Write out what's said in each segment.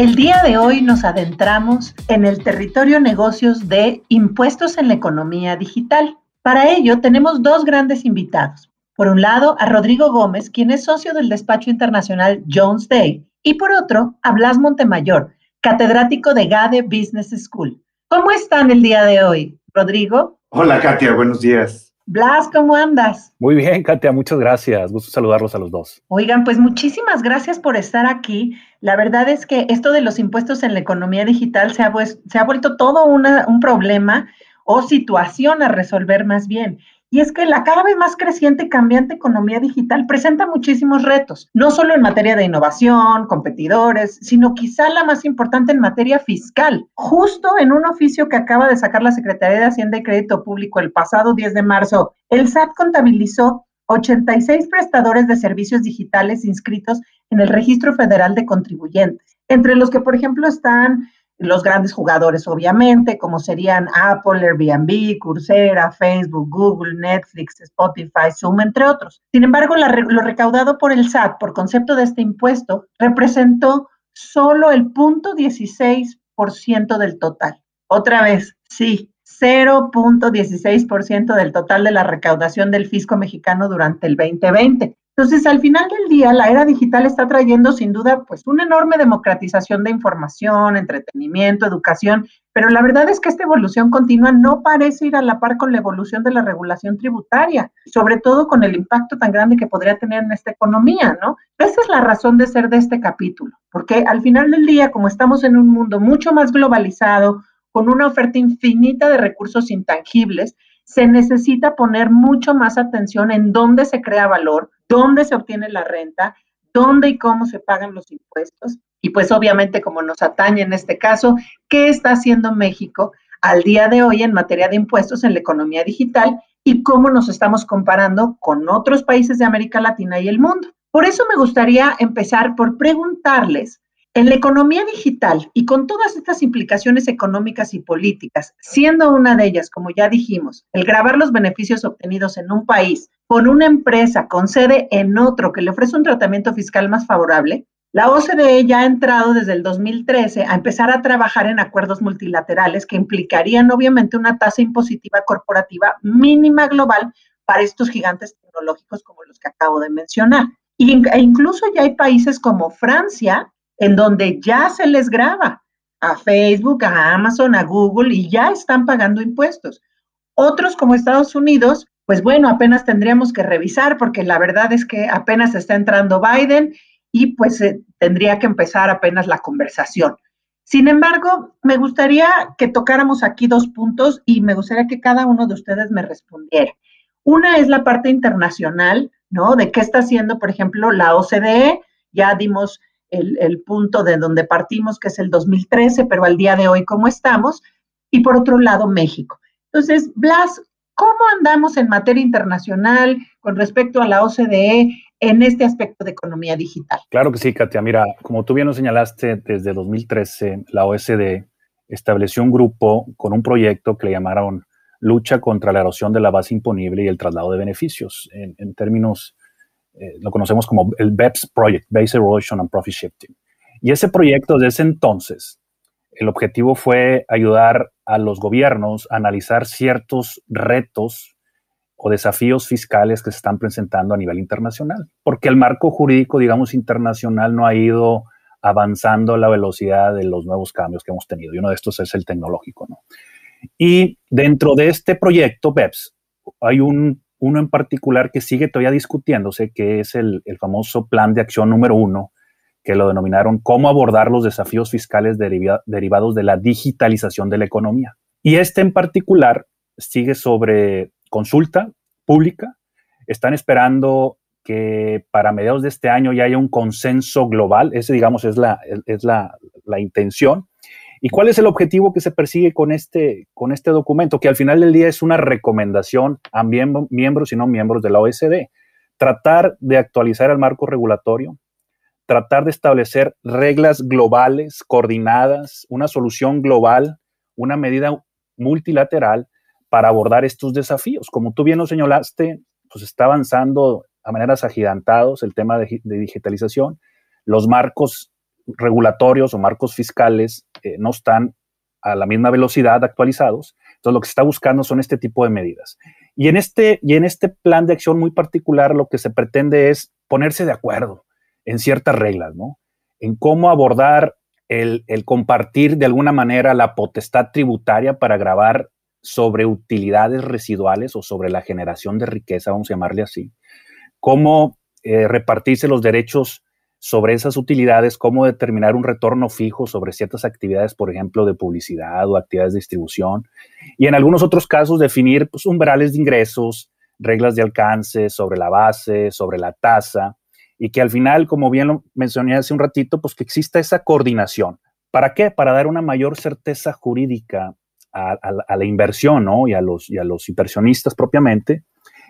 El día de hoy nos adentramos en el territorio negocios de impuestos en la economía digital. Para ello tenemos dos grandes invitados. Por un lado, a Rodrigo Gómez, quien es socio del despacho internacional Jones Day, y por otro, a Blas Montemayor, catedrático de GADE Business School. ¿Cómo están el día de hoy, Rodrigo? Hola, Katia, buenos días. Blas, ¿cómo andas? Muy bien, Katia, muchas gracias. Gusto saludarlos a los dos. Oigan, pues muchísimas gracias por estar aquí. La verdad es que esto de los impuestos en la economía digital se ha, se ha vuelto todo un problema o situación a resolver más bien. Y es que la cada vez más creciente y cambiante economía digital presenta muchísimos retos, no solo en materia de innovación, competidores, sino quizá la más importante en materia fiscal. Justo en un oficio que acaba de sacar la Secretaría de Hacienda y Crédito Público el pasado 10 de marzo, el SAT contabilizó 86 prestadores de servicios digitales inscritos en el Registro Federal de Contribuyentes, entre los que, por ejemplo, están los grandes jugadores, obviamente, como serían Apple, Airbnb, Coursera, Facebook, Google, Netflix, Spotify, Zoom, entre otros. Sin embargo, lo recaudado por el SAT por concepto de este impuesto representó solo el 0.16% del total. Otra vez, sí, 0.16% del total de la recaudación del fisco mexicano durante el 2020. Entonces, al final del día, la era digital está trayendo sin duda pues una enorme democratización de información, entretenimiento, educación, pero la verdad es que esta evolución continua no parece ir a la par con la evolución de la regulación tributaria, sobre todo con el impacto tan grande que podría tener en esta economía, ¿no? Esa es la razón de ser de este capítulo, porque al final del día, como estamos en un mundo mucho más globalizado, con una oferta infinita de recursos intangibles, se necesita poner mucho más atención en dónde se crea valor, dónde se obtiene la renta, dónde y cómo se pagan los impuestos. Y pues obviamente, como nos atañe en este caso, ¿qué está haciendo México al día de hoy en materia de impuestos en la economía digital y cómo nos estamos comparando con otros países de América Latina y el mundo? Por eso me gustaría empezar por preguntarles en la economía digital y con todas estas implicaciones económicas y políticas, siendo una de ellas, como ya dijimos, el grabar los beneficios obtenidos en un país con una empresa con sede en otro que le ofrece un tratamiento fiscal más favorable, la OCDE ya ha entrado desde el 2013 a empezar a trabajar en acuerdos multilaterales que implicarían obviamente una tasa impositiva corporativa mínima global para estos gigantes tecnológicos como los que acabo de mencionar. E incluso ya hay países como Francia en donde ya se les graba a Facebook, a Amazon, a Google y ya están pagando impuestos. Otros como Estados Unidos, pues bueno, apenas tendríamos que revisar porque la verdad es que apenas está entrando Biden y pues eh, tendría que empezar apenas la conversación. Sin embargo, me gustaría que tocáramos aquí dos puntos y me gustaría que cada uno de ustedes me respondiera. Una es la parte internacional, ¿no? De qué está haciendo, por ejemplo, la OCDE. Ya dimos el, punto de donde partimos, que es el 2013, pero al día de hoy, ¿cómo estamos? Y por otro lado, México. Entonces, Blas, ¿cómo andamos en materia internacional con respecto a la OCDE en este aspecto de economía digital? Claro que sí, Katia. Mira, como tú bien nos señalaste, desde 2013 la OCDE estableció un grupo con un proyecto que le llamaron Lucha contra la erosión de la base imponible y el traslado de beneficios. En, en términos eh, lo conocemos como el BEPS Project, Base Erosion and Profit Shifting. Y ese proyecto desde ese entonces, el objetivo fue ayudar a los gobiernos a analizar ciertos retos o desafíos fiscales que se están presentando a nivel internacional, porque el marco jurídico, digamos, internacional no ha ido avanzando a la velocidad de los nuevos cambios que hemos tenido. Y uno de estos es el tecnológico, ¿no? Y dentro de este proyecto BEPS hay un uno en particular que sigue todavía discutiéndose, que es el, famoso plan de acción número uno, que lo denominaron cómo abordar los desafíos fiscales derivados de la digitalización de la economía. Y este en particular sigue sobre consulta pública. Están esperando que para mediados de este año ya haya un consenso global. Ese, digamos, es la, es la, la intención. ¿Y cuál es el objetivo que se persigue con este, con este documento? Que al final del día es una recomendación a miembros y no miembros de la OSD. Tratar de actualizar el marco regulatorio, tratar de establecer reglas globales, coordinadas, una solución global, una medida multilateral para abordar estos desafíos. Como tú bien lo señalaste, pues está avanzando a maneras agigantados el tema de, digitalización. Los marcos regulatorios o marcos fiscales eh, no están a la misma velocidad actualizados. Entonces, lo que se está buscando son este tipo de medidas. Y en este, y en este plan de acción muy particular, lo que se pretende es ponerse de acuerdo en ciertas reglas, ¿no? En cómo abordar el, compartir de alguna manera la potestad tributaria para grabar sobre utilidades residuales o sobre la generación de riqueza, vamos a llamarle así, cómo eh, repartirse los derechos sobre esas utilidades, cómo determinar un retorno fijo sobre ciertas actividades, por ejemplo, de publicidad o actividades de distribución, y en algunos otros casos definir pues, umbrales de ingresos, reglas de alcance sobre la base, sobre la tasa, y que al final, como bien lo mencioné hace un ratito, pues que exista esa coordinación. ¿Para qué? Para dar una mayor certeza jurídica a, la inversión ¿no? y, a los, y a los inversionistas propiamente,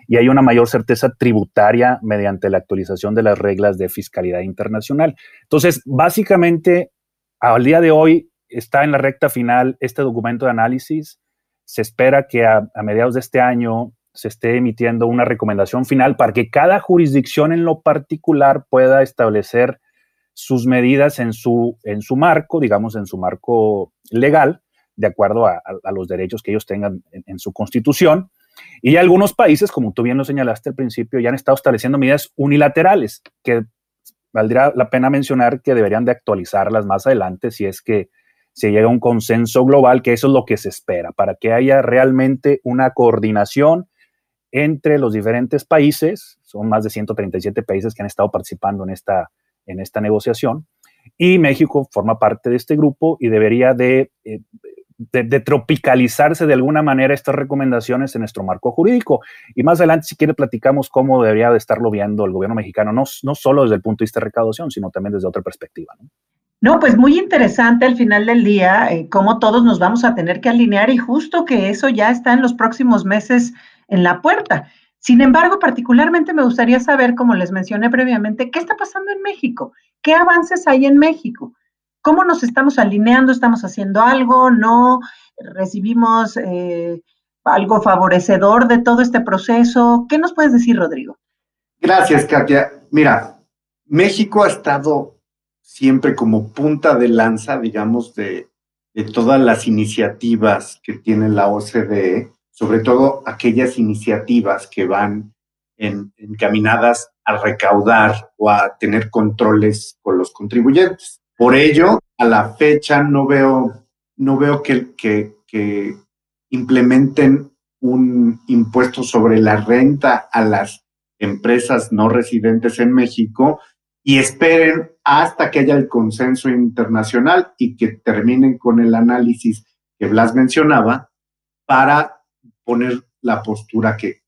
y hay una mayor certeza tributaria mediante la actualización de las reglas de fiscalidad internacional. Entonces, básicamente, al día de hoy está en la recta final este documento de análisis. Se espera que a, mediados de este año se esté emitiendo una recomendación final para que cada jurisdicción en lo particular pueda establecer sus medidas en su, en su marco, digamos, en su marco legal, de acuerdo a, los derechos que ellos tengan en, su constitución. Y algunos países, como tú bien lo señalaste al principio, ya han estado estableciendo medidas unilaterales que valdría la pena mencionar que deberían de actualizarlas más adelante si es que se llega a un consenso global, que eso es lo que se espera, para que haya realmente una coordinación entre los diferentes países, son más de 137 países que han estado participando en esta, en esta negociación, y México forma parte de este grupo y debería de eh, de, tropicalizarse de alguna manera estas recomendaciones en nuestro marco jurídico. Y más adelante, si quiere, platicamos cómo debería de estarlo viendo el gobierno mexicano, no, no solo desde el punto de vista de recaudación, sino también desde otra perspectiva. ¿no? pues muy interesante al final del día eh, cómo todos nos vamos a tener que alinear y justo que eso ya está en los próximos meses en la puerta. Sin embargo, particularmente me gustaría saber, como les mencioné previamente, qué está pasando en México, qué avances hay en México. ¿Cómo nos estamos alineando? ¿Estamos haciendo algo? ¿No? ¿Recibimos eh, algo favorecedor de todo este proceso? ¿Qué nos puedes decir, Rodrigo? Gracias, Katia. Mira, México ha estado siempre como punta de lanza, digamos, de, todas las iniciativas que tiene la OCDE, sobre todo aquellas iniciativas que van encaminadas a recaudar o a tener controles con los contribuyentes. Por ello, a la fecha no veo, no veo que, implementen un impuesto sobre la renta a las empresas no residentes en México y esperen hasta que haya el consenso internacional y que terminen con el análisis que Blas mencionaba para poner la postura que,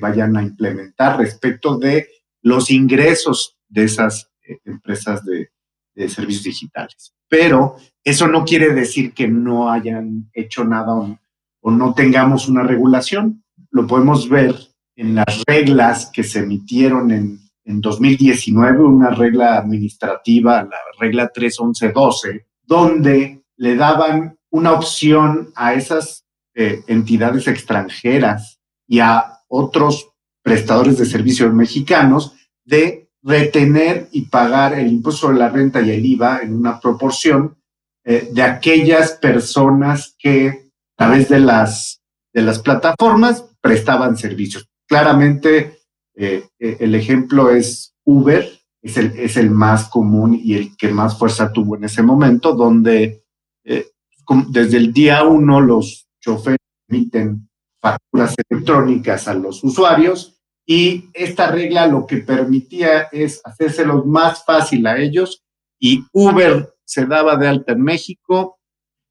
vayan a implementar respecto de los ingresos de esas eh, empresas de, de servicios digitales. Pero eso no quiere decir que no hayan hecho nada o, no tengamos una regulación. Lo podemos ver en las reglas que se emitieron en, en 2019, una regla administrativa, la regla 31112, donde le daban una opción a esas eh, entidades extranjeras y a otros prestadores de servicios mexicanos de retener y pagar el impuesto sobre la renta y el IVA en una proporción eh, de aquellas personas que a través de las, de las plataformas prestaban servicios. Claramente, eh, eh, el ejemplo es Uber, es el, es el más común y el que más fuerza tuvo en ese momento, donde desde el día uno los choferes emiten facturas electrónicas a los usuarios y esta regla lo que permitía es hacérselo más fácil a ellos y Uber se daba de alta en México,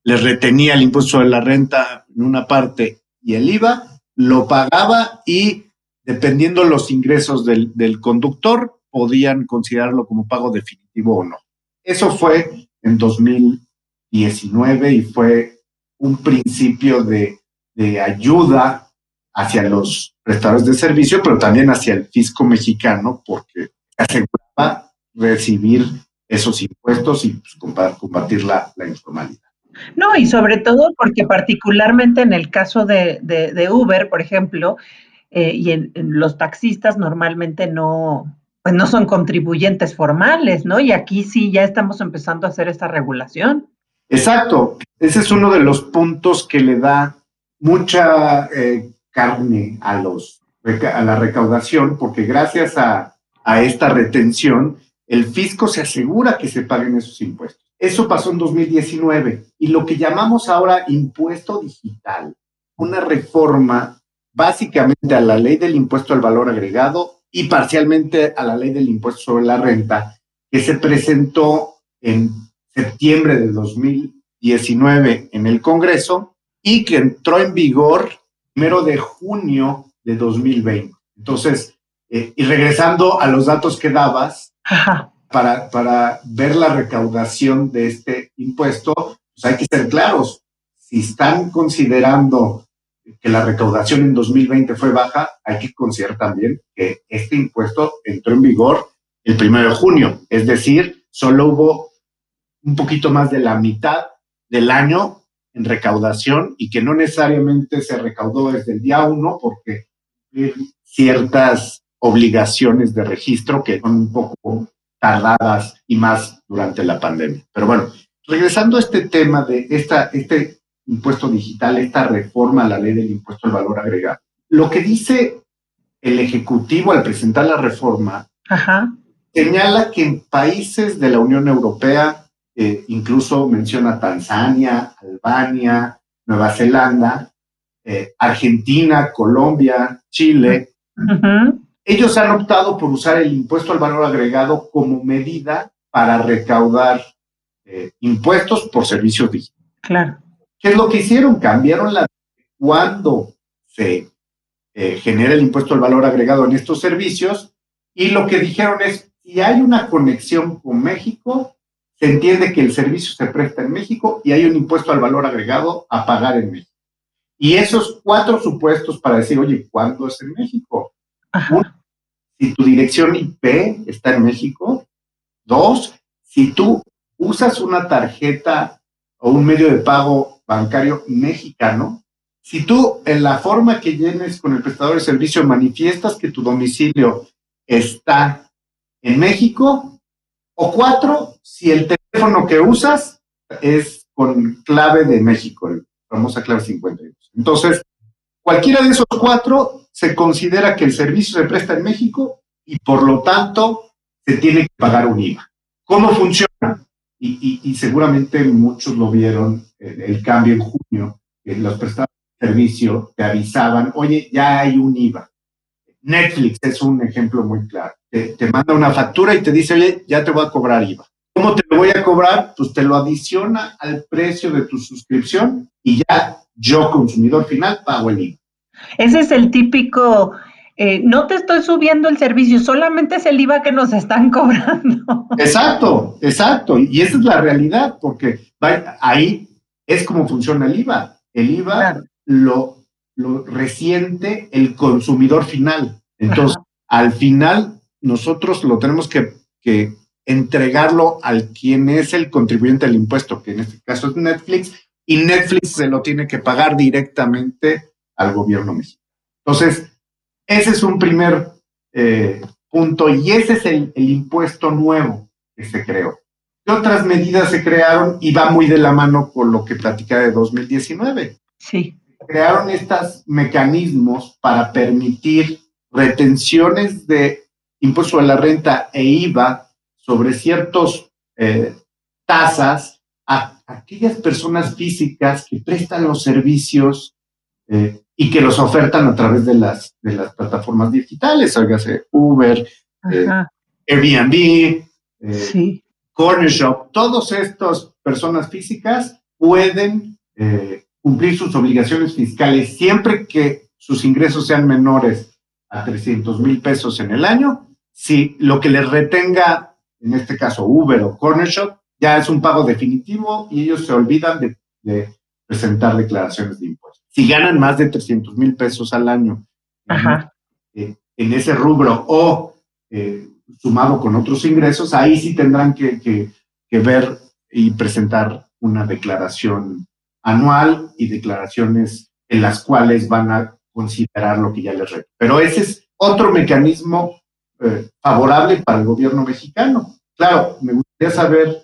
les retenía el impuesto de la renta en una parte y el IVA, lo pagaba y dependiendo los ingresos del, del conductor, podían considerarlo como pago definitivo o no. Eso fue en 2019 y fue un principio de, de ayuda hacia los prestadores de servicio, pero también hacia el fisco mexicano, porque aseguraba recibir esos impuestos y pues, combatir la, la, informalidad. No, y sobre todo porque particularmente en el caso de, de, Uber, por ejemplo, eh, y en, los taxistas normalmente no, pues no son contribuyentes formales, ¿no? Y aquí sí ya estamos empezando a hacer esta regulación. Exacto, ese es uno de los puntos que le da mucha eh, carne a, los, a la recaudación, porque gracias a, a esta retención, el fisco se asegura que se paguen esos impuestos. Eso pasó en 2019 y lo que llamamos ahora impuesto digital, una reforma básicamente a la ley del impuesto al valor agregado y parcialmente a la ley del impuesto sobre la renta, que se presentó en septiembre de 2019 en el Congreso y que entró en vigor primero de junio de 2020. Entonces, eh, y regresando a los datos que dabas, para, para ver la recaudación de este impuesto, pues hay que ser claros. Si están considerando que la recaudación en 2020 fue baja, hay que considerar también que este impuesto entró en vigor el primero de junio, es decir, solo hubo un poquito más de la mitad del año en recaudación y que no necesariamente se recaudó desde el día uno porque ciertas obligaciones de registro que son un poco tardadas y más durante la pandemia. Pero bueno, regresando a este tema de esta, este impuesto digital, esta reforma a la ley del impuesto al valor agregado, lo que dice el Ejecutivo al presentar la reforma señala que en países de la Unión Europea eh, incluso menciona Tanzania, Albania, Nueva Zelanda, eh, Argentina, Colombia, Chile. Ellos han optado por usar el impuesto al valor agregado como medida para recaudar eh, impuestos por servicios digitales. Claro. ¿Qué es lo que hicieron? Cambiaron la cuando se genera el impuesto al valor agregado en estos servicios y lo que dijeron es, si hay una conexión con México, se entiende que el servicio se presta en México y hay un impuesto al valor agregado a pagar en México. Y esos cuatro supuestos para decir, oye, ¿cuándo es en México? si tu dirección IP está en México. Dos, si tú usas una tarjeta o un medio de pago bancario mexicano, si tú en la forma que llenes con el prestador de servicio manifiestas que tu domicilio está en México, o cuatro, si el teléfono que usas es con clave de México, la famosa clave 52. Entonces, cualquiera de esos cuatro se considera que el servicio se presta en México y por lo tanto se tiene que pagar un IVA. ¿Cómo funciona? Y, seguramente muchos lo vieron, el, cambio en junio, los prestadores de servicio te avisaban, oye, ya hay un IVA. Netflix es un ejemplo muy claro te, manda una factura y te dice, oye, ya te voy a cobrar IVA. ¿Cómo te lo voy a cobrar? Pues te lo adiciona al precio de tu suscripción y ya yo, consumidor final, pago el IVA. Ese es el típico, eh, no te estoy subiendo el servicio, solamente es el IVA que nos están cobrando. Exacto, exacto. Y esa es la realidad, porque ahí es como funciona el IVA. El IVA lo, lo resiente el consumidor final. Entonces, al final nosotros lo tenemos que, entregarlo al quien es el contribuyente del impuesto, que en este caso es Netflix, y Netflix se lo tiene que pagar directamente al gobierno mexicano. Entonces, ese es un primer eh, punto y ese es el, el, impuesto nuevo que se creó. ¿Qué otras medidas se crearon? Y va muy de la mano con lo que platica de 2019. Sí. Crearon estos mecanismos para permitir retenciones de impuesto a la renta e IVA sobre ciertos eh, tasas a aquellas personas físicas que prestan los servicios eh, y que los ofertan a través de las, de las plataformas digitales, hágase Uber, eh, Airbnb, sí. Corner Shop, todas estas personas físicas pueden cumplir sus obligaciones fiscales siempre que sus ingresos sean menores a 300 mil pesos en el año si lo que les retenga, en este caso Uber o Corner Shop, ya es un pago definitivo y ellos se olvidan de, presentar declaraciones de impuestos. Si ganan más de 300 mil pesos al año eh, en ese rubro o eh, sumado con otros ingresos, ahí sí tendrán que, ver y presentar una declaración anual y declaraciones en las cuales van a considerar lo que ya les reto. Pero ese es otro mecanismo eh, favorable para el gobierno mexicano. Claro, me gustaría saber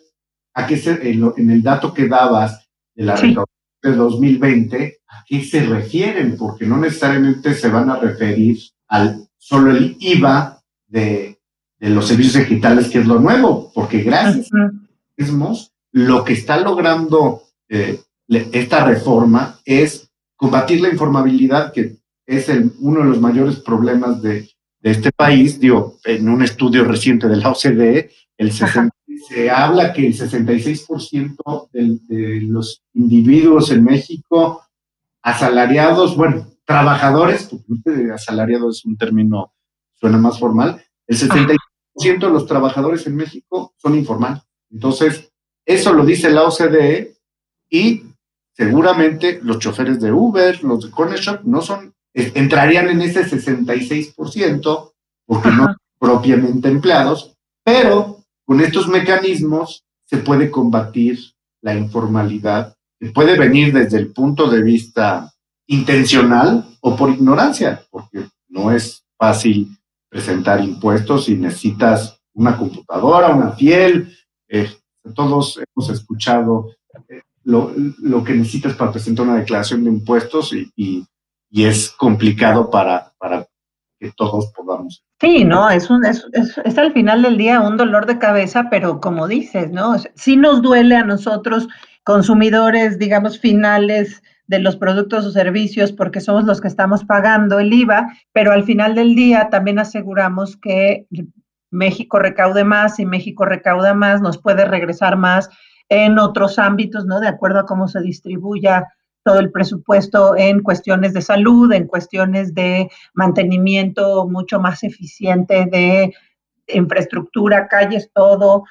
a qué se, en, el dato que dabas de la recaudación de 2020, a qué se refieren, porque no necesariamente se van a referir al solo el IVA de de los servicios digitales, que es lo nuevo, porque gracias a mismos, lo que está logrando eh, esta reforma es combatir la informabilidad, que es el, uno de los mayores problemas de, este país. Digo, en un estudio reciente de la OCDE, el se habla que el 66% de, de los individuos en México asalariados, bueno, trabajadores, porque asalariado es un término, suena más formal, el 76% de los trabajadores en México son informales. Entonces, eso lo dice la OCDE y seguramente los choferes de Uber, los de Corner Shop, no son, entrarían en ese 66% porque no son propiamente empleados, pero con estos mecanismos se puede combatir la informalidad que puede venir desde el punto de vista intencional o por ignorancia, porque no es fácil presentar impuestos y necesitas una computadora, una fiel. Eh, todos hemos escuchado eh, lo, que necesitas para presentar una declaración de impuestos y, es complicado para, para que todos podamos. Sí, no, es, un, es, es, al final del día un dolor de cabeza, pero como dices, ¿no? Sí nos duele a nosotros, consumidores, digamos, finales, de los productos o servicios porque somos los que estamos pagando el IVA, pero al final del día también aseguramos que México recaude más y México recauda más, nos puede regresar más en otros ámbitos, ¿no? De acuerdo a cómo se distribuya todo el presupuesto en cuestiones de salud, en cuestiones de mantenimiento mucho más eficiente de infraestructura, calles, todo,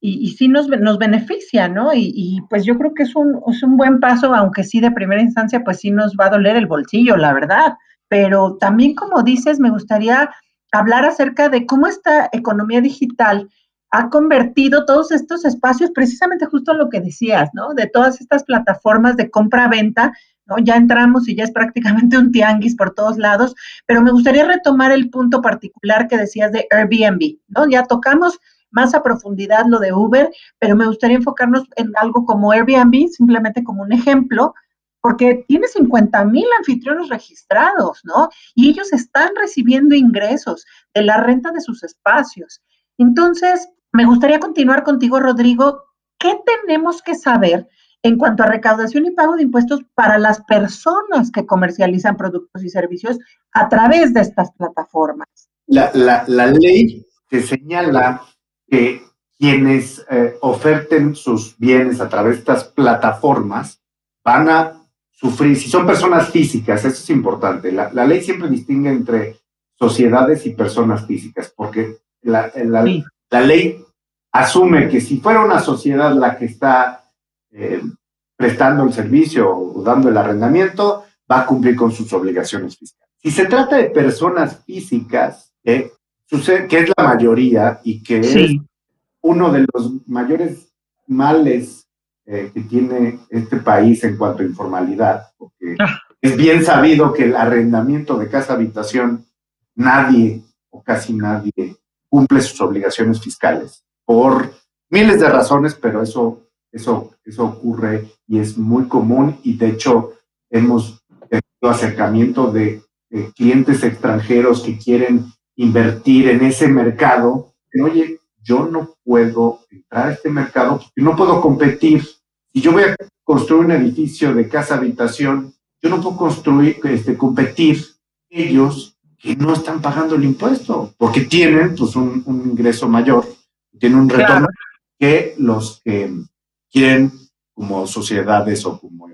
y, sí nos, nos beneficia, ¿no? Y, pues yo creo que es un, es un buen paso, aunque sí de primera instancia, pues sí nos va a doler el bolsillo, la verdad. Pero también, como dices, me gustaría hablar acerca de cómo esta economía digital ha convertido todos estos espacios, precisamente justo lo que decías, ¿no? De todas estas plataformas de compra-venta, ¿no? Ya entramos y ya es prácticamente un tianguis por todos lados, pero me gustaría retomar el punto particular que decías de Airbnb, ¿no? Ya tocamos más a profundidad lo de Uber, pero me gustaría enfocarnos en algo como Airbnb, simplemente como un ejemplo, porque tiene 50 mil anfitriones registrados, ¿no? Y ellos están recibiendo ingresos de la renta de sus espacios. Entonces, me gustaría continuar contigo, Rodrigo. ¿Qué tenemos que saber en cuanto a recaudación y pago de impuestos para las personas que comercializan productos y servicios a través de estas plataformas? La, la ley que señala que quienes eh, oferten sus bienes a través de estas plataformas van a sufrir, si son personas físicas, eso es importante, la, ley siempre distingue entre sociedades y personas físicas, porque la, ley asume que si fuera una sociedad la que está eh, prestando el servicio o dando el arrendamiento, va a cumplir con sus obligaciones fiscales. Si se trata de personas físicas, eh, sucede que es la mayoría y que es uno de los mayores males eh, que tiene este país en cuanto a informalidad, porque ah. es bien sabido que el arrendamiento de casa habitación, nadie o casi nadie cumple sus obligaciones fiscales por miles de razones, pero eso, eso, eso ocurre y es muy común y de hecho hemos tenido acercamiento de clientes extranjeros que quieren invertir en ese mercado, oye, yo no puedo entrar a este mercado porque no puedo competir. Si yo voy a construir un edificio de casa habitación, yo no puedo construir, este, competir ellos que no están pagando el impuesto, porque tienen pues un, ingreso mayor, tienen un retorno que los que quieren como sociedades o como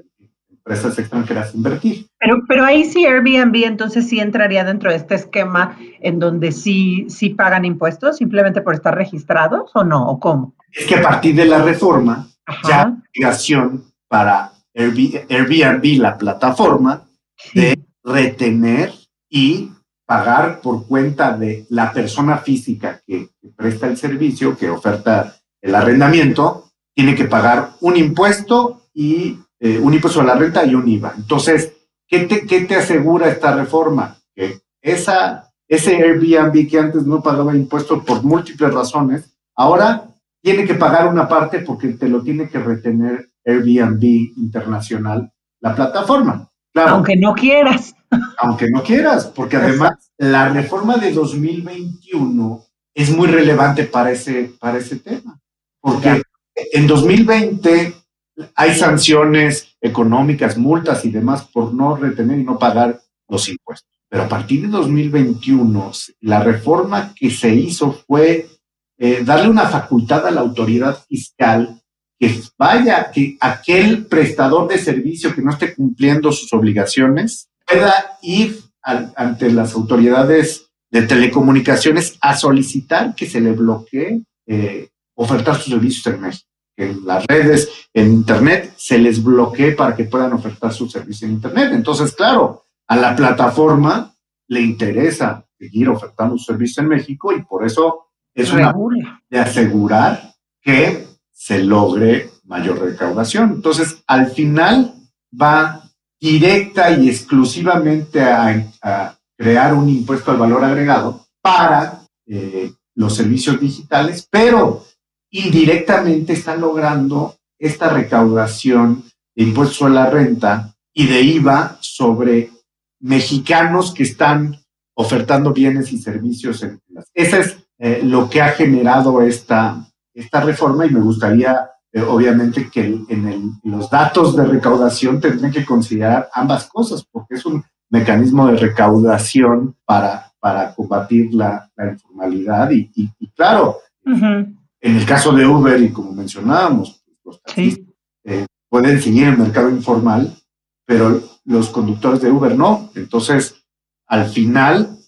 empresas extranjeras invertir. Pero, pero ahí sí Airbnb entonces sí entraría dentro de este esquema en donde sí, sí pagan impuestos simplemente por estar registrados o no, o cómo. Es que a partir de la reforma ya hay obligación para Airbnb, la plataforma, de retener y pagar por cuenta de la persona física que, presta el servicio, que oferta el arrendamiento, tiene que pagar un impuesto y eh, un impuesto a la renta y un IVA. Entonces, ¿qué te, qué te asegura esta reforma? Que esa, ese Airbnb que antes no pagaba impuestos por múltiples razones, ahora tiene que pagar una parte porque te lo tiene que retener Airbnb Internacional, la plataforma. Claro, aunque no quieras. Aunque no quieras, porque además la reforma de 2021 es muy relevante para ese, para ese tema. Porque en 2020 hay sanciones económicas, multas y demás por no retener y no pagar los impuestos. Pero a partir de 2021, la reforma que se hizo fue eh, darle una facultad a la autoridad fiscal que vaya, que aquel prestador de servicio que no esté cumpliendo sus obligaciones pueda ir ante las autoridades de telecomunicaciones a solicitar que se le bloquee eh, ofertar sus servicios en México. En las redes, en Internet, se les bloquee para que puedan ofertar sus servicios en Internet. Entonces, claro, a la plataforma le interesa seguir ofertando sus servicios en México y por eso es una de asegurar que se logre mayor recaudación. Entonces, al final va directa y exclusivamente a, crear un impuesto al valor agregado para eh, los servicios digitales, pero indirectamente están logrando esta recaudación de impuestos a la renta y de IVA sobre mexicanos que están ofertando bienes y servicios en es eh, lo que ha generado esta, esta reforma y me gustaría, eh, obviamente, que en los datos de recaudación tendrían que considerar ambas cosas, porque es un mecanismo de recaudación para, para combatir la, informalidad y, claro, en el caso de Uber y como mencionábamos, los taxistas eh, pueden seguir el mercado informal, pero los conductores de Uber no. Entonces, al final,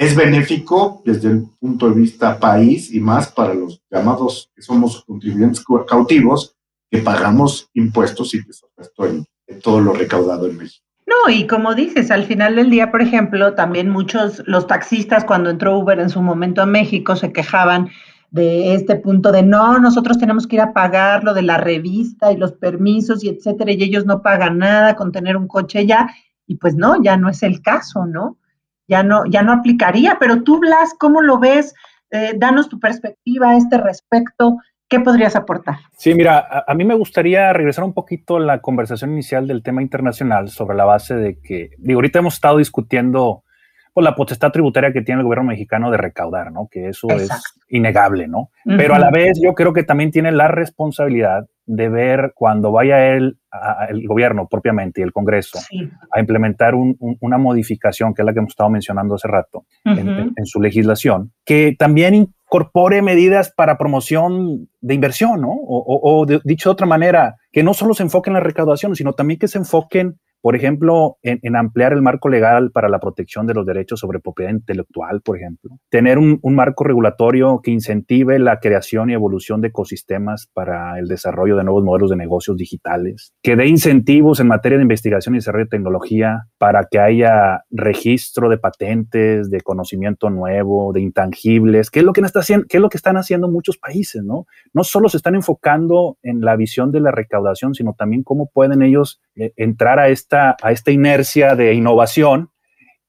es benéfico desde el punto de vista país y más para los llamados que somos contribuyentes cautivos, que pagamos impuestos y presupuesto en, en todo lo recaudado en México. No, y como dices, al final del día, por ejemplo, también muchos, los taxistas cuando entró Uber en su momento a México se quejaban de este punto de no, nosotros tenemos que ir a pagar lo de la revista y los permisos y etcétera, y ellos no pagan nada con tener un coche ya, y pues no, ya no es el caso, ¿no? Ya no, ya no aplicaría. Pero tú, Blas, ¿cómo lo ves? Eh, danos tu perspectiva a este respecto. ¿Qué podrías aportar? Sí, mira, a, mí me gustaría regresar un poquito a la conversación inicial del tema internacional sobre la base de que, digo, ahorita hemos estado discutiendo pues, la potestad tributaria que tiene el gobierno mexicano de recaudar, ¿no? Que eso es innegable, ¿no? Pero a la vez yo creo que también tiene la responsabilidad de ver cuando vaya él, el gobierno propiamente y el Congreso, a implementar una modificación, que es la que hemos estado mencionando hace rato, en, su legislación, que también incorpore medidas para promoción de inversión, ¿no? O, dicho de otra manera, que no solo se enfoquen en la recaudación, sino también que se enfoquen por ejemplo, en, ampliar el marco legal para la protección de los derechos sobre propiedad intelectual, por ejemplo. Tener un, marco regulatorio que incentive la creación y evolución de ecosistemas para el desarrollo de nuevos modelos de negocios digitales. Que dé incentivos en materia de investigación y desarrollo de tecnología para que haya registro de patentes, de conocimiento nuevo, de intangibles, que es lo que, está qué es lo que están haciendo muchos países, ¿no? No solo se están enfocando en la visión de la recaudación, sino también cómo pueden ellos eh, entrar a este a esta inercia de innovación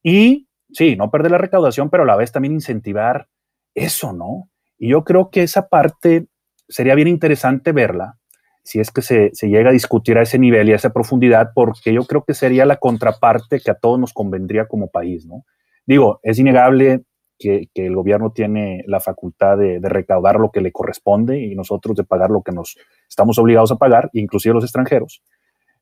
y, sí, no perder la recaudación, pero a la vez también incentivar eso, ¿no? Y yo creo que esa parte sería bien interesante verla, si es que se, llega a discutir a ese nivel y a esa profundidad, porque yo creo que sería la contraparte que a todos nos convendría como país, ¿no? Digo, es innegable que, el gobierno tiene la facultad de, de, recaudar lo que le corresponde y nosotros de pagar lo que nos estamos obligados a pagar, inclusive los extranjeros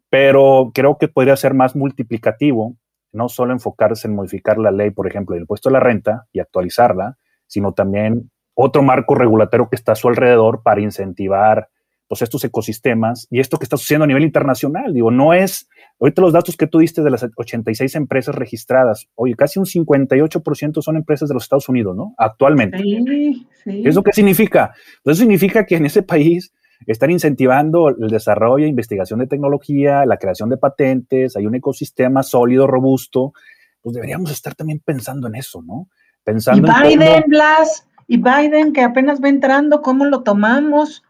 pero creo que podría ser más multiplicativo, no solo enfocarse en modificar la ley, por ejemplo, del impuesto a la renta y actualizarla, sino también otro marco regulatorio que está a su alrededor para incentivar pues estos ecosistemas y esto que está sucediendo a nivel internacional. Digo, no es, ahorita los datos que tú diste de las 86 empresas registradas, oye, casi un 58% son empresas de los Estados Unidos, ¿no? Actualmente. Sí, sí. ¿Eso qué significa? Pues eso significa que en ese país están incentivando el desarrollo e investigación de tecnología, la creación de patentes, hay un ecosistema sólido, robusto, pues deberíamos estar también pensando en eso, ¿no? Pensando y Biden, Blas, y Biden que apenas va entrando, ¿cómo lo tomamos?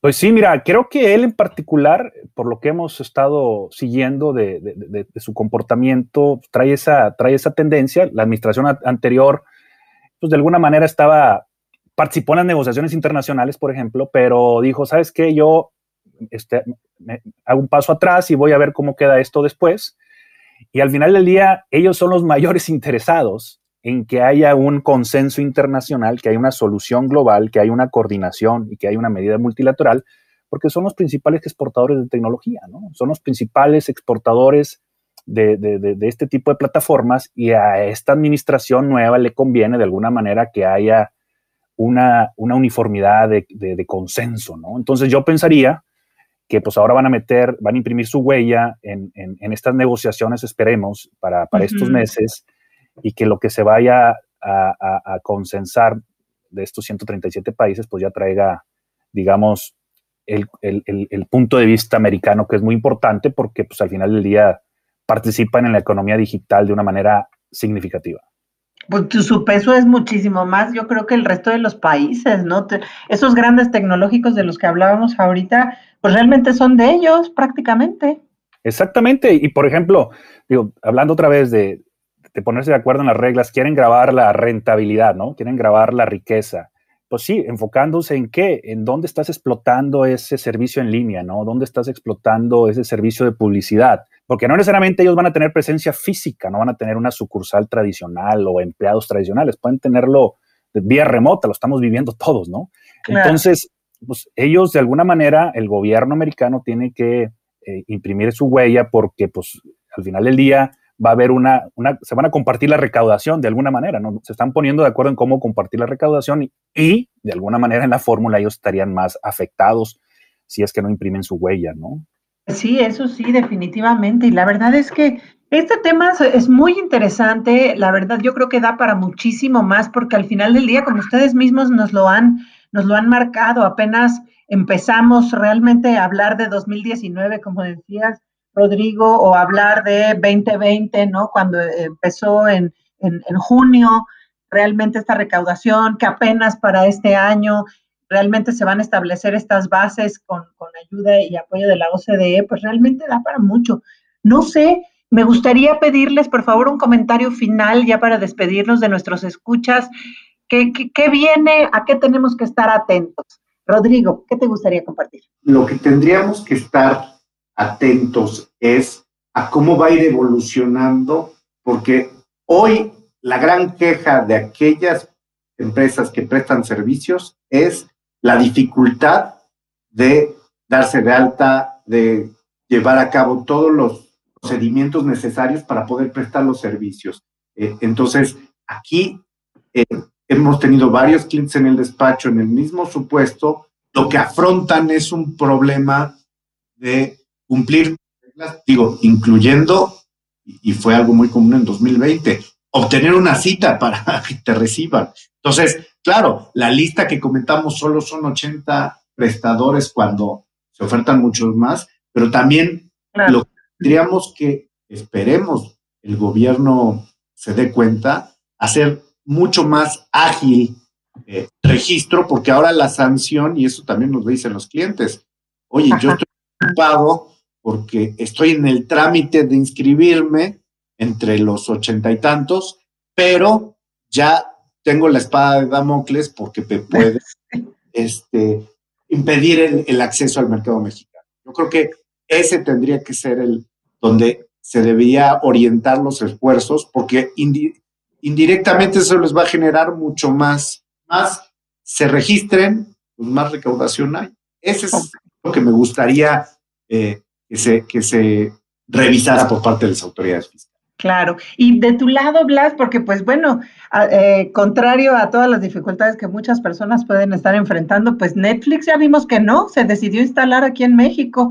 Pues sí, mira, creo que él en particular, por lo que hemos estado siguiendo de, su comportamiento, trae esa, trae esa tendencia. La administración anterior, pues de alguna manera estaba, participó en las negociaciones internacionales, por ejemplo, pero dijo, ¿sabes qué? Yo este, hago un paso atrás y voy a ver cómo queda esto después. Y al final del día, ellos son los mayores interesados en que haya un consenso internacional, que haya una solución global, que haya una coordinación y que haya una medida multilateral, porque son los principales exportadores de tecnología, ¿no? Son los principales exportadores de, este tipo de plataformas y a esta administración nueva le conviene de alguna manera que haya una, uniformidad de, consenso, ¿no? Entonces yo pensaría que pues ahora van a meter, van a imprimir su huella en, estas negociaciones, esperemos, para, estos meses, y que lo que se vaya a, consensar de estos 137 países, pues ya traiga, digamos, el, punto de vista americano, que es muy importante porque pues al final del día participan en la economía digital de una manera significativa. Pues su peso es muchísimo más, yo creo que el resto de los países, ¿no? Esos grandes tecnológicos de los que hablábamos ahorita, pues realmente son de ellos prácticamente. Exactamente, y por ejemplo, digo, hablando otra vez de, de ponerse de acuerdo en las reglas, quieren grabar la rentabilidad, ¿no? Quieren grabar la riqueza. Pues sí, enfocándose en qué, en dónde estás explotando ese servicio en línea, ¿no? ¿Dónde estás explotando ese servicio de publicidad? Porque no necesariamente ellos van a tener presencia física, no van a tener una sucursal tradicional o empleados tradicionales, pueden tenerlo vía remota, lo estamos viviendo todos, ¿no? Entonces, pues ellos de alguna manera, el gobierno americano tiene que eh, imprimir su huella porque pues al final del día va a haber una, una, se van a compartir la recaudación de alguna manera, ¿no? Se están poniendo de acuerdo en cómo compartir la recaudación y, de alguna manera en la fórmula ellos estarían más afectados si es que no imprimen su huella, ¿no? Sí, eso sí, definitivamente. Y la verdad es que este tema es muy interesante. La verdad, yo creo que da para muchísimo más, porque al final del día, como ustedes mismos nos lo han, nos lo han marcado, apenas empezamos realmente a hablar de 2019, como decías, Rodrigo, o hablar de 2020, ¿no? Cuando empezó en, junio realmente esta recaudación, que apenas para este año realmente se van a establecer estas bases con, con, ayuda y apoyo de la OCDE, pues realmente da para mucho. No sé, me gustaría pedirles, por favor, un comentario final ya para despedirnos de nuestros escuchas. ¿Qué, qué, qué viene? ¿A qué tenemos que estar atentos? Rodrigo, ¿qué te gustaría compartir? Lo que tendríamos que estar atentos es a cómo va a ir evolucionando, porque hoy la gran queja de aquellas empresas que prestan servicios es la dificultad de darse de alta, de llevar a cabo todos los procedimientos necesarios para poder prestar los servicios. Eh, entonces, aquí eh, hemos tenido varios clientes en el despacho en el mismo supuesto. Lo que afrontan es un problema de cumplir reglas, digo, incluyendo, y fue algo muy común en 2020, obtener una cita para que te reciban. Entonces, claro, la lista que comentamos solo son 80 prestadores cuando se ofertan muchos más, pero también lo que tendríamos que, esperemos, el gobierno se dé cuenta, hacer mucho más ágil eh, registro, porque ahora la sanción, y eso también nos dicen los clientes, oye, yo estoy ocupado porque estoy en el trámite de inscribirme entre los ochenta y tantos, pero ya tengo la espada de Damocles porque me puede este, impedir el, acceso al mercado mexicano. Yo creo que ese tendría que ser el donde se debería orientar los esfuerzos, porque indirectamente eso les va a generar mucho más, más se registren, pues más recaudación hay. Ese es lo que me gustaría eh, que se, que se revisara por parte de las autoridades fiscales. Claro. Y de tu lado, Blas, porque pues bueno, eh, contrario a todas las dificultades que muchas personas pueden estar enfrentando, pues Netflix ya vimos que no, se decidió instalar aquí en México,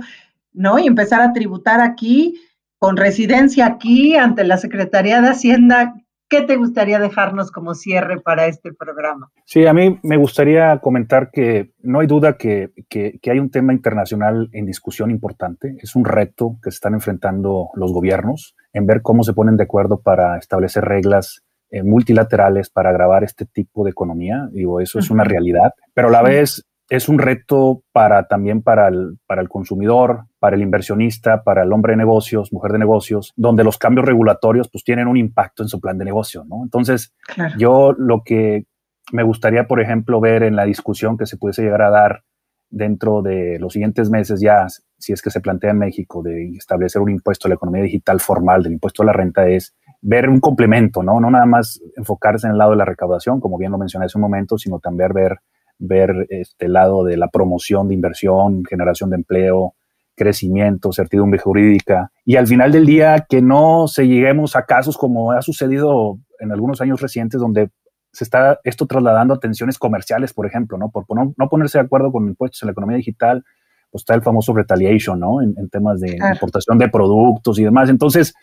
¿no? Y empezar a tributar aquí, con residencia aquí, ante la Secretaría de Hacienda. ¿Qué te gustaría dejarnos como cierre para este programa? Sí, a mí me gustaría comentar que no hay duda que, que, hay un tema internacional en discusión importante. Es un reto que se están enfrentando los gobiernos en ver cómo se ponen de acuerdo para establecer reglas eh, multilaterales para grabar este tipo de economía. Digo, eso es una realidad, pero a la vez es un reto para también para el, para el consumidor, para el inversionista, para el hombre de negocios, mujer de negocios, donde los cambios regulatorios pues tienen un impacto en su plan de negocio, ¿no? Entonces, yo lo que me gustaría, por ejemplo, ver en la discusión que se pudiese llegar a dar dentro de los siguientes meses ya, si es que se plantea en México de establecer un impuesto a la economía digital formal, del impuesto a la renta, es ver un complemento, ¿no? No nada más enfocarse en el lado de la recaudación, como bien lo mencioné hace un momento, sino también ver ver este lado de la promoción de inversión, generación de empleo, crecimiento, certidumbre jurídica y al final del día que no se lleguemos a casos como ha sucedido en algunos años recientes donde se está esto trasladando a tensiones comerciales, por ejemplo, ¿no? Por no, ponerse de acuerdo con impuestos en la economía digital, pues está el famoso retaliation, ¿no? En, temas de importación de productos y demás. Entonces,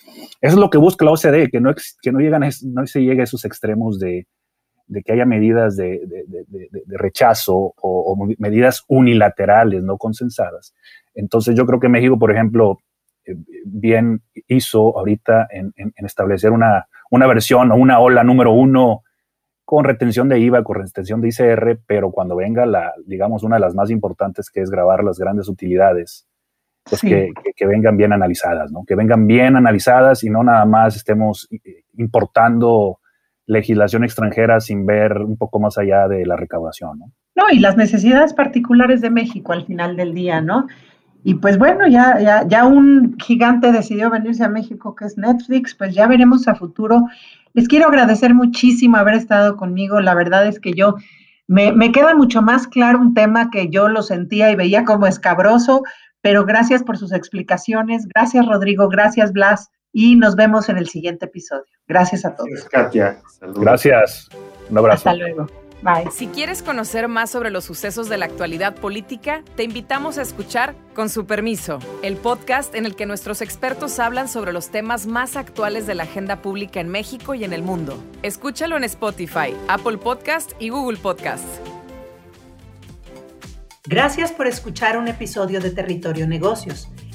eso es lo que busca la OCDE, que no, que no, llegan no se llegue a esos extremos de, de que haya medidas de, rechazo o, medidas unilaterales, no consensadas. Entonces yo creo que México, por ejemplo, eh, bien hizo ahorita en, establecer una, una, versión o una ola número uno con retención de IVA, con retención de ICR, pero cuando venga la, digamos, una de las más importantes que es grabar las grandes utilidades, pues que, que, vengan bien analizadas, ¿no? Que vengan bien analizadas y no nada más estemos eh, importando legislación extranjera sin ver un poco más allá de la recaudación, ¿no? No, y las necesidades particulares de México al final del día, ¿no? Y pues bueno, ya, ya, ya un gigante decidió venirse a México, que es Netflix, pues ya veremos a futuro. Les quiero agradecer muchísimo haber estado conmigo. La verdad es que yo me, me queda mucho más claro un tema que yo lo sentía y veía como escabroso, pero gracias por sus explicaciones. Gracias, Rodrigo. Gracias, Blas y nos vemos en el siguiente episodio. Gracias a todos. Gracias, Katia. Gracias. Un abrazo. Hasta luego. Bye. Si quieres conocer más sobre los sucesos de la actualidad política, te invitamos a escuchar Con su permiso, el podcast en el que nuestros expertos hablan sobre los temas más actuales de la agenda pública en México y en el mundo. Escúchalo en Spotify, Apple Podcast y Google Podcast. Gracias por escuchar un episodio de Territorio Negocios